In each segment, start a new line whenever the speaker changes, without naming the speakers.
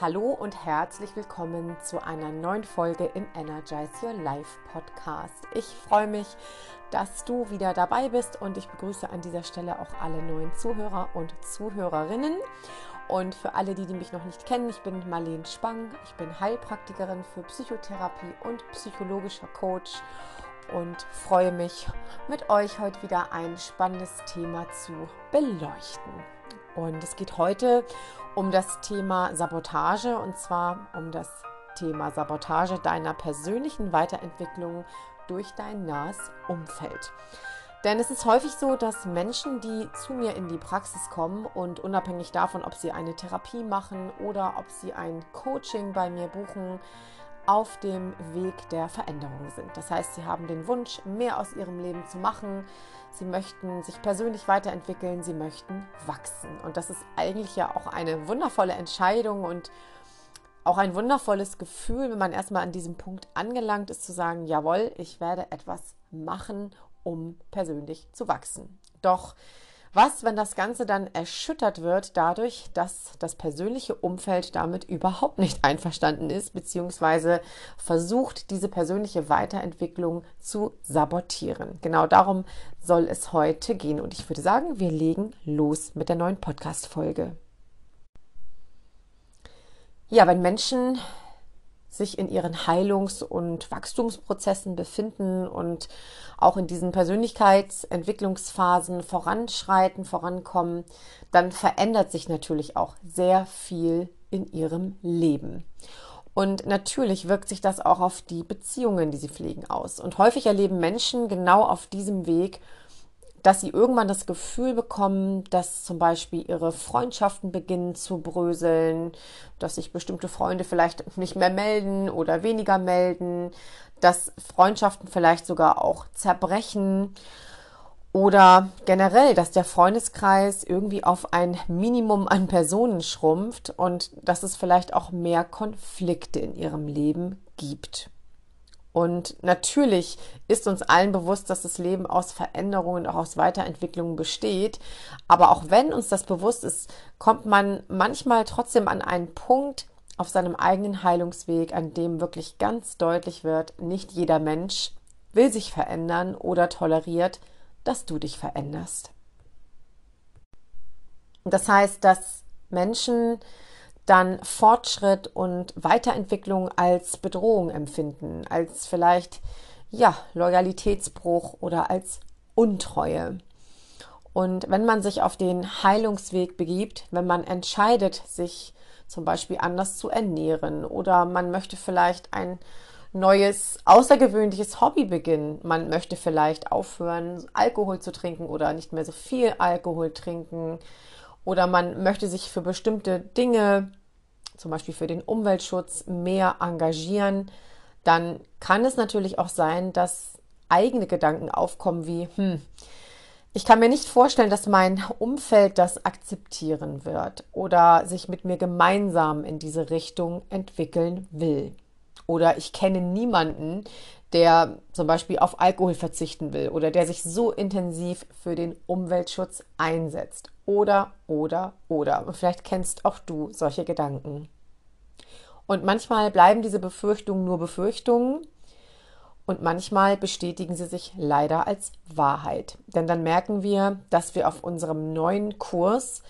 Hallo und herzlich willkommen zu einer neuen Folge im Energize Your Life Podcast. Ich freue mich, dass du wieder dabei bist und ich begrüße an dieser Stelle auch alle neuen Zuhörer und Zuhörerinnen. Und für alle, die, die mich noch nicht kennen, ich bin Marlene Spang, ich bin Heilpraktikerin für Psychotherapie und psychologischer Coach und freue mich, mit euch heute wieder ein spannendes Thema zu beleuchten. Und es geht heute um das Thema Sabotage und zwar um das Thema Sabotage deiner persönlichen Weiterentwicklung durch dein nahes Umfeld. Denn es ist häufig so, dass Menschen, die zu mir in die Praxis kommen und unabhängig davon, ob sie eine Therapie machen oder ob sie ein Coaching bei mir buchen, auf dem Weg der Veränderung sind. Das heißt, sie haben den Wunsch, mehr aus ihrem Leben zu machen. Sie möchten sich persönlich weiterentwickeln, sie möchten wachsen. Und das ist eigentlich ja auch eine wundervolle Entscheidung und auch ein wundervolles Gefühl, wenn man erstmal an diesem Punkt angelangt ist, zu sagen, jawohl, ich werde etwas machen, um persönlich zu wachsen. Doch was, wenn das Ganze dann erschüttert wird dadurch, dass das persönliche Umfeld damit überhaupt nicht einverstanden ist, beziehungsweise versucht, diese persönliche Weiterentwicklung zu sabotieren? Genau darum soll es heute gehen. Und ich würde sagen, wir legen los mit der neuen Podcast-Folge. Ja, wenn Menschen sich in ihren Heilungs- und Wachstumsprozessen befinden und auch in diesen Persönlichkeitsentwicklungsphasen voranschreiten, vorankommen, dann verändert sich natürlich auch sehr viel in ihrem Leben. Und natürlich wirkt sich das auch auf die Beziehungen, die sie pflegen, aus. Und häufig erleben Menschen genau auf diesem Weg dass sie irgendwann das Gefühl bekommen, dass zum Beispiel ihre Freundschaften beginnen zu bröseln, dass sich bestimmte Freunde vielleicht nicht mehr melden oder weniger melden, dass Freundschaften vielleicht sogar auch zerbrechen oder generell, dass der Freundeskreis irgendwie auf ein Minimum an Personen schrumpft und dass es vielleicht auch mehr Konflikte in ihrem Leben gibt. Und natürlich ist uns allen bewusst, dass das Leben aus Veränderungen und auch aus Weiterentwicklungen besteht. Aber auch wenn uns das bewusst ist, kommt man manchmal trotzdem an einen Punkt auf seinem eigenen Heilungsweg, an dem wirklich ganz deutlich wird, nicht jeder Mensch will sich verändern oder toleriert, dass du dich veränderst. Das heißt, dass Menschen dann Fortschritt und Weiterentwicklung als Bedrohung empfinden, als vielleicht ja, Loyalitätsbruch oder als Untreue. Und wenn man sich auf den Heilungsweg begibt, wenn man entscheidet, sich zum Beispiel anders zu ernähren oder man möchte vielleicht ein neues, außergewöhnliches Hobby beginnen. Man möchte vielleicht aufhören, Alkohol zu trinken oder nicht mehr so viel Alkohol trinken. Oder man möchte sich für bestimmte Dinge zum Beispiel für den Umweltschutz mehr engagieren, dann kann es natürlich auch sein, dass eigene Gedanken aufkommen wie, hm, ich kann mir nicht vorstellen, dass mein Umfeld das akzeptieren wird oder sich mit mir gemeinsam in diese Richtung entwickeln will. Oder ich kenne niemanden, der zum Beispiel auf Alkohol verzichten will oder der sich so intensiv für den Umweltschutz einsetzt. Oder, oder, oder. Und vielleicht kennst auch du solche Gedanken. Und manchmal bleiben diese Befürchtungen nur Befürchtungen und manchmal bestätigen sie sich leider als Wahrheit. Denn dann merken wir, dass wir auf unserem neuen Kurs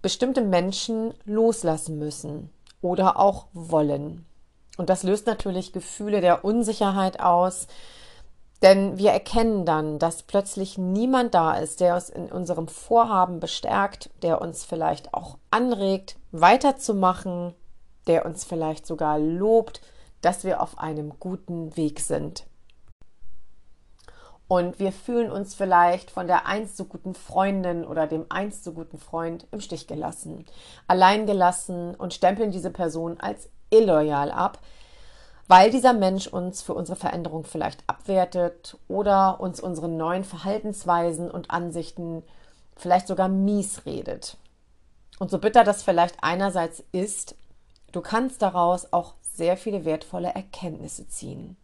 bestimmte Menschen loslassen müssen oder auch wollen. Und das löst natürlich Gefühle der Unsicherheit aus, denn wir erkennen dann, dass plötzlich niemand da ist, der uns in unserem Vorhaben bestärkt, der uns vielleicht auch anregt, weiterzumachen, der uns vielleicht sogar lobt, dass wir auf einem guten Weg sind. Und wir fühlen uns vielleicht von der einst so guten Freundin oder dem einst so guten Freund im Stich gelassen, allein gelassen und stempeln diese Person als illoyal ab, weil dieser Mensch uns für unsere Veränderung vielleicht abwertet oder uns unsere neuen Verhaltensweisen und Ansichten vielleicht sogar mies redet. Und so bitter das vielleicht einerseits ist, du kannst daraus auch sehr viele wertvolle Erkenntnisse ziehen.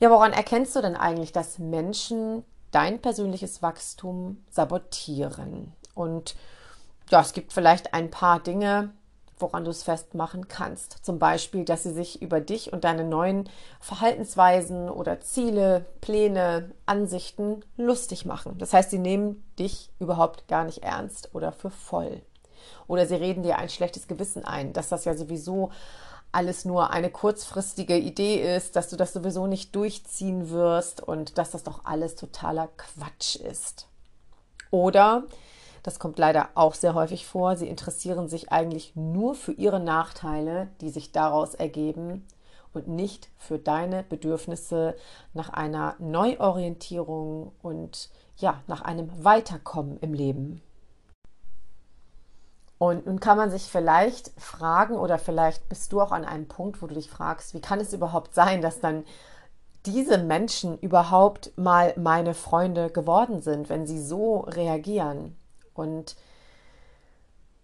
Ja, woran erkennst du denn eigentlich, dass Menschen dein persönliches Wachstum sabotieren? Und ja, es gibt vielleicht ein paar Dinge, woran du es festmachen kannst. Zum Beispiel, dass sie sich über dich und deine neuen Verhaltensweisen oder Ziele, Pläne, Ansichten lustig machen. Das heißt, sie nehmen dich überhaupt gar nicht ernst oder für voll. Oder sie reden dir ein schlechtes Gewissen ein, dass das ja sowieso alles nur eine kurzfristige Idee ist, dass du das sowieso nicht durchziehen wirst und dass das doch alles totaler Quatsch ist. Oder das kommt leider auch sehr häufig vor. Sie interessieren sich eigentlich nur für ihre Nachteile, die sich daraus ergeben und nicht für deine Bedürfnisse nach einer Neuorientierung und ja, nach einem Weiterkommen im Leben. Und nun kann man sich vielleicht fragen oder vielleicht bist du auch an einem Punkt, wo du dich fragst, wie kann es überhaupt sein, dass dann diese Menschen überhaupt mal meine Freunde geworden sind, wenn sie so reagieren? Und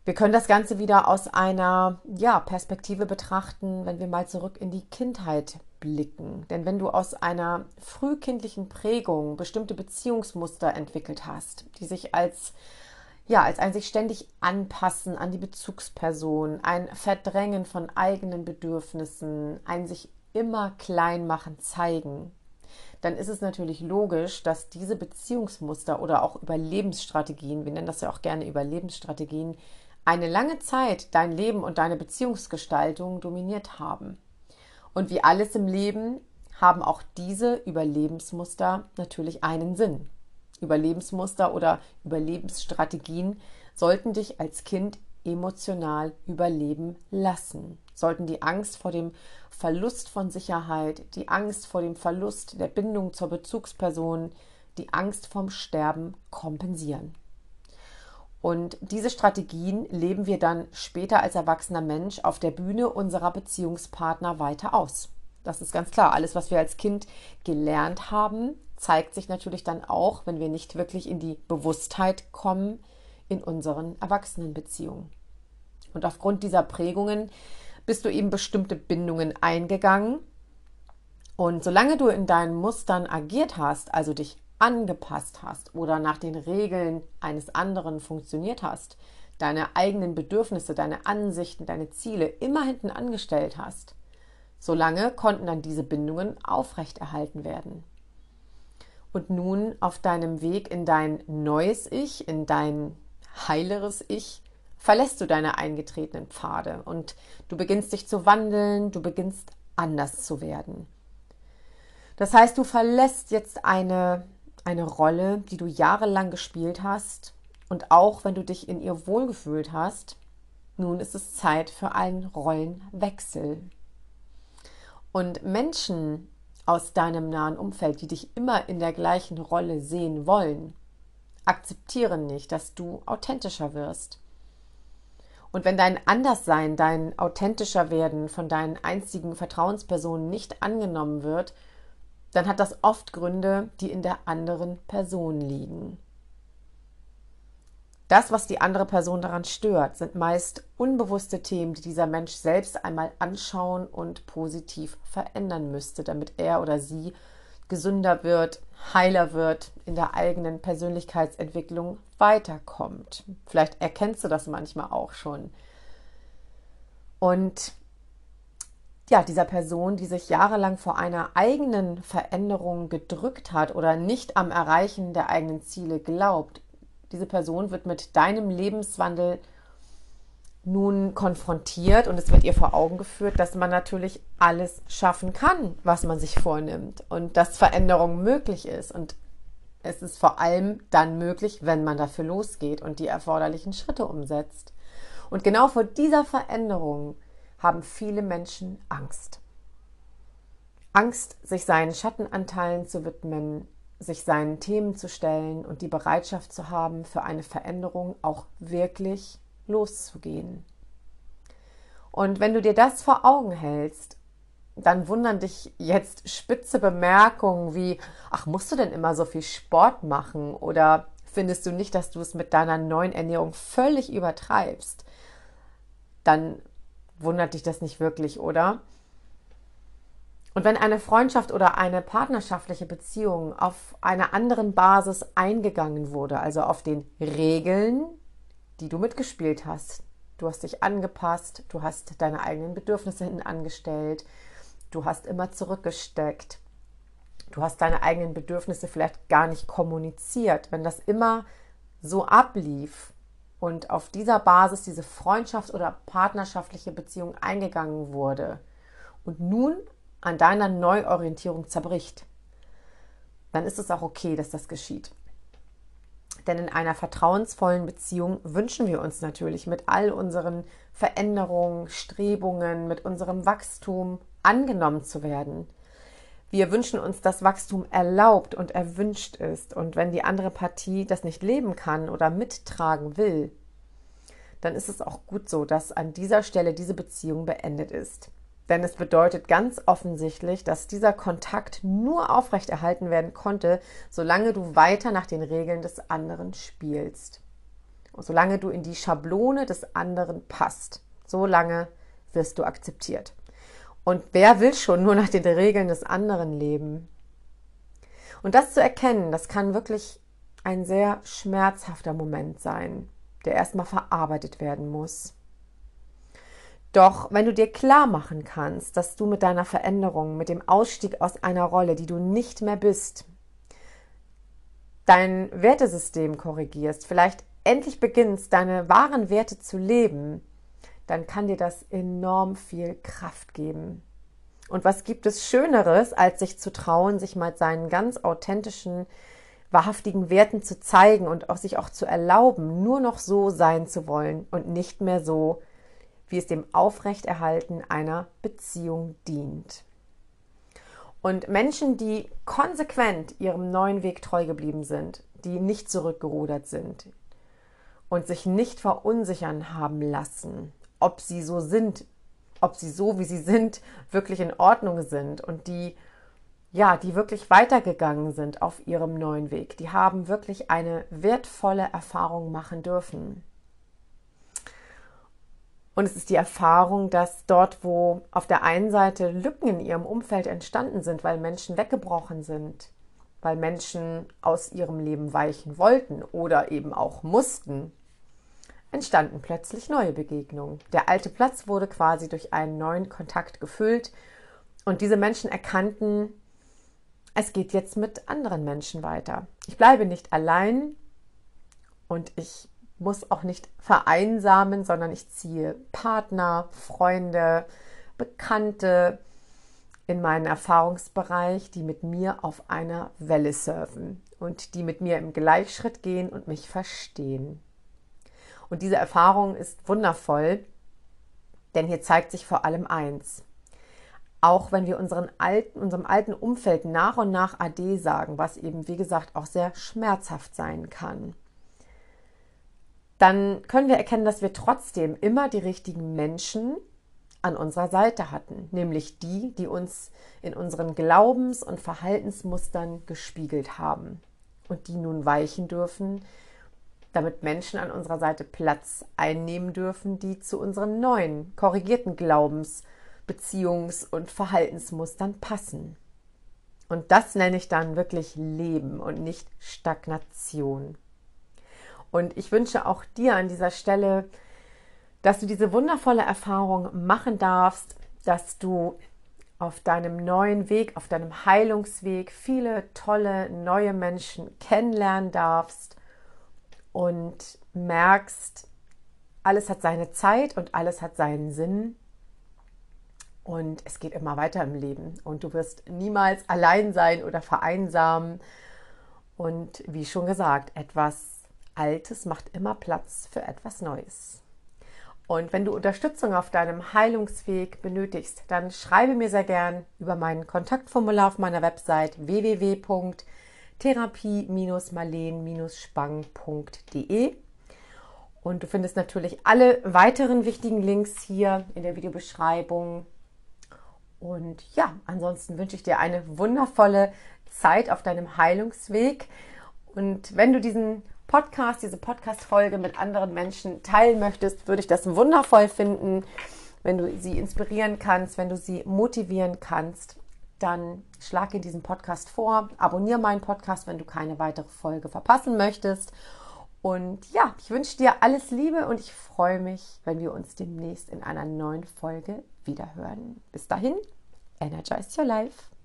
wir können das Ganze wieder aus einer ja, Perspektive betrachten, wenn wir mal zurück in die Kindheit blicken. Denn wenn du aus einer frühkindlichen Prägung bestimmte Beziehungsmuster entwickelt hast, die sich als ja, als ein sich ständig anpassen an die Bezugsperson, ein Verdrängen von eigenen Bedürfnissen, ein sich immer klein machen zeigen, dann ist es natürlich logisch, dass diese Beziehungsmuster oder auch Überlebensstrategien, wir nennen das ja auch gerne Überlebensstrategien, eine lange Zeit dein Leben und deine Beziehungsgestaltung dominiert haben. Und wie alles im Leben haben auch diese Überlebensmuster natürlich einen Sinn. Überlebensmuster oder Überlebensstrategien sollten dich als Kind emotional überleben lassen, sollten die Angst vor dem Verlust von Sicherheit, die Angst vor dem Verlust der Bindung zur Bezugsperson, die Angst vom Sterben kompensieren. Und diese Strategien leben wir dann später als erwachsener Mensch auf der Bühne unserer Beziehungspartner weiter aus. Das ist ganz klar. Alles, was wir als Kind gelernt haben, zeigt sich natürlich dann auch, wenn wir nicht wirklich in die Bewusstheit kommen, in unseren Erwachsenenbeziehungen. Und aufgrund dieser Prägungen bist du eben bestimmte Bindungen eingegangen. Und solange du in deinen Mustern agiert hast, also dich angepasst hast oder nach den Regeln eines anderen funktioniert hast, deine eigenen Bedürfnisse, deine Ansichten, deine Ziele immer hinten angestellt hast, solange konnten dann diese Bindungen aufrechterhalten werden. Und nun auf deinem Weg in dein neues Ich, in dein heileres Ich, verlässt du deine eingetretenen Pfade und du beginnst dich zu wandeln, du beginnst anders zu werden. Das heißt, du verlässt jetzt eine, eine Rolle, die du jahrelang gespielt hast und auch wenn du dich in ihr wohlgefühlt hast, nun ist es Zeit für einen Rollenwechsel. Und Menschen aus deinem nahen Umfeld, die dich immer in der gleichen Rolle sehen wollen, akzeptieren nicht, dass du authentischer wirst und wenn dein Anderssein, dein authentischer Werden von deinen einzigen Vertrauenspersonen nicht angenommen wird, dann hat das oft Gründe, die in der anderen Person liegen. Das, was die andere Person daran stört, sind meist unbewusste Themen, die dieser Mensch selbst einmal anschauen und positiv verändern müsste, damit er oder sie gesünder wird, heiler wird, in der eigenen Persönlichkeitsentwicklung weiterkommt. Vielleicht erkennst du das manchmal auch schon. Und ja, dieser Person, die sich jahrelang vor einer eigenen Veränderung gedrückt hat oder nicht am Erreichen der eigenen Ziele glaubt, diese Person wird mit deinem Lebenswandel nun konfrontiert und es wird ihr vor Augen geführt, dass man natürlich alles schaffen kann, was man sich vornimmt und dass Veränderung möglich ist und es ist vor allem dann möglich, wenn man dafür losgeht und die erforderlichen Schritte umsetzt. Und genau vor dieser Veränderung haben viele Menschen Angst. Angst, sich seinen Schattenanteilen zu widmen, sich seinen Themen zu stellen und die Bereitschaft zu haben, für eine Veränderung auch wirklich loszugehen. Und wenn du dir das vor Augen hältst dann wundern dich jetzt spitze Bemerkungen wie, ach, musst du denn immer so viel Sport machen? Oder findest du nicht, dass du es mit deiner neuen Ernährung völlig übertreibst? Dann wundert dich das nicht wirklich, oder? Und wenn eine Freundschaft oder eine partnerschaftliche Beziehung auf einer anderen Basis eingegangen wurde, also auf den Regeln, die du mitgespielt hast, Du hast dich angepasst, du hast deine eigenen Bedürfnisse hinten angestellt, du hast immer zurückgesteckt, du hast deine eigenen Bedürfnisse vielleicht gar nicht kommuniziert. Wenn das immer so ablief und auf dieser Basis diese Freundschaft oder partnerschaftliche Beziehung eingegangen wurde und nun an deiner Neuorientierung zerbricht, dann ist es auch okay, dass das geschieht. Denn in einer vertrauensvollen Beziehung wünschen wir uns natürlich mit all unseren Veränderungen, Strebungen, mit unserem Wachstum angenommen zu werden. Wir wünschen uns, dass Wachstum erlaubt und erwünscht ist. Und wenn die andere Partie das nicht leben kann oder mittragen will, dann ist es auch gut so, dass an dieser Stelle diese Beziehung beendet ist. Denn es bedeutet ganz offensichtlich, dass dieser Kontakt nur aufrechterhalten werden konnte, solange du weiter nach den Regeln des anderen spielst. Und solange du in die Schablone des anderen passt, solange wirst du akzeptiert. Und wer will schon nur nach den Regeln des anderen leben? Und das zu erkennen, das kann wirklich ein sehr schmerzhafter Moment sein, der erstmal verarbeitet werden muss. Doch wenn du dir klar machen kannst, dass du mit deiner Veränderung, mit dem Ausstieg aus einer Rolle, die du nicht mehr bist, dein Wertesystem korrigierst, vielleicht endlich beginnst, deine wahren Werte zu leben, dann kann dir das enorm viel Kraft geben. Und was gibt es Schöneres, als sich zu trauen, sich mal seinen ganz authentischen, wahrhaftigen Werten zu zeigen und auch sich auch zu erlauben, nur noch so sein zu wollen und nicht mehr so, wie es dem Aufrechterhalten einer Beziehung dient. Und Menschen, die konsequent ihrem neuen Weg treu geblieben sind, die nicht zurückgerudert sind und sich nicht verunsichern haben lassen, ob sie so sind, ob sie so, wie sie sind, wirklich in Ordnung sind und die ja, die wirklich weitergegangen sind auf ihrem neuen Weg, die haben wirklich eine wertvolle Erfahrung machen dürfen. Und es ist die Erfahrung, dass dort, wo auf der einen Seite Lücken in ihrem Umfeld entstanden sind, weil Menschen weggebrochen sind, weil Menschen aus ihrem Leben weichen wollten oder eben auch mussten, entstanden plötzlich neue Begegnungen. Der alte Platz wurde quasi durch einen neuen Kontakt gefüllt und diese Menschen erkannten, es geht jetzt mit anderen Menschen weiter. Ich bleibe nicht allein und ich muss auch nicht vereinsamen, sondern ich ziehe Partner, Freunde, Bekannte in meinen Erfahrungsbereich, die mit mir auf einer Welle surfen und die mit mir im Gleichschritt gehen und mich verstehen. Und diese Erfahrung ist wundervoll, denn hier zeigt sich vor allem eins. Auch wenn wir alten, unserem alten Umfeld nach und nach AD sagen, was eben, wie gesagt, auch sehr schmerzhaft sein kann dann können wir erkennen, dass wir trotzdem immer die richtigen Menschen an unserer Seite hatten, nämlich die, die uns in unseren Glaubens- und Verhaltensmustern gespiegelt haben und die nun weichen dürfen, damit Menschen an unserer Seite Platz einnehmen dürfen, die zu unseren neuen, korrigierten Glaubens-, Beziehungs- und Verhaltensmustern passen. Und das nenne ich dann wirklich Leben und nicht Stagnation. Und ich wünsche auch dir an dieser Stelle, dass du diese wundervolle Erfahrung machen darfst, dass du auf deinem neuen Weg, auf deinem Heilungsweg viele tolle neue Menschen kennenlernen darfst und merkst, alles hat seine Zeit und alles hat seinen Sinn. Und es geht immer weiter im Leben. Und du wirst niemals allein sein oder vereinsamen. Und wie schon gesagt, etwas Altes macht immer Platz für etwas Neues. Und wenn du Unterstützung auf deinem Heilungsweg benötigst, dann schreibe mir sehr gern über mein Kontaktformular auf meiner Website www.therapie-marleen-spang.de. Und du findest natürlich alle weiteren wichtigen Links hier in der Videobeschreibung. Und ja, ansonsten wünsche ich dir eine wundervolle Zeit auf deinem Heilungsweg. Und wenn du diesen Podcast, diese Podcast-Folge mit anderen Menschen teilen möchtest, würde ich das wundervoll finden. Wenn du sie inspirieren kannst, wenn du sie motivieren kannst, dann schlag in diesem Podcast vor, abonniere meinen Podcast, wenn du keine weitere Folge verpassen möchtest. Und ja, ich wünsche dir alles Liebe und ich freue mich, wenn wir uns demnächst in einer neuen Folge wiederhören. Bis dahin, energize your life.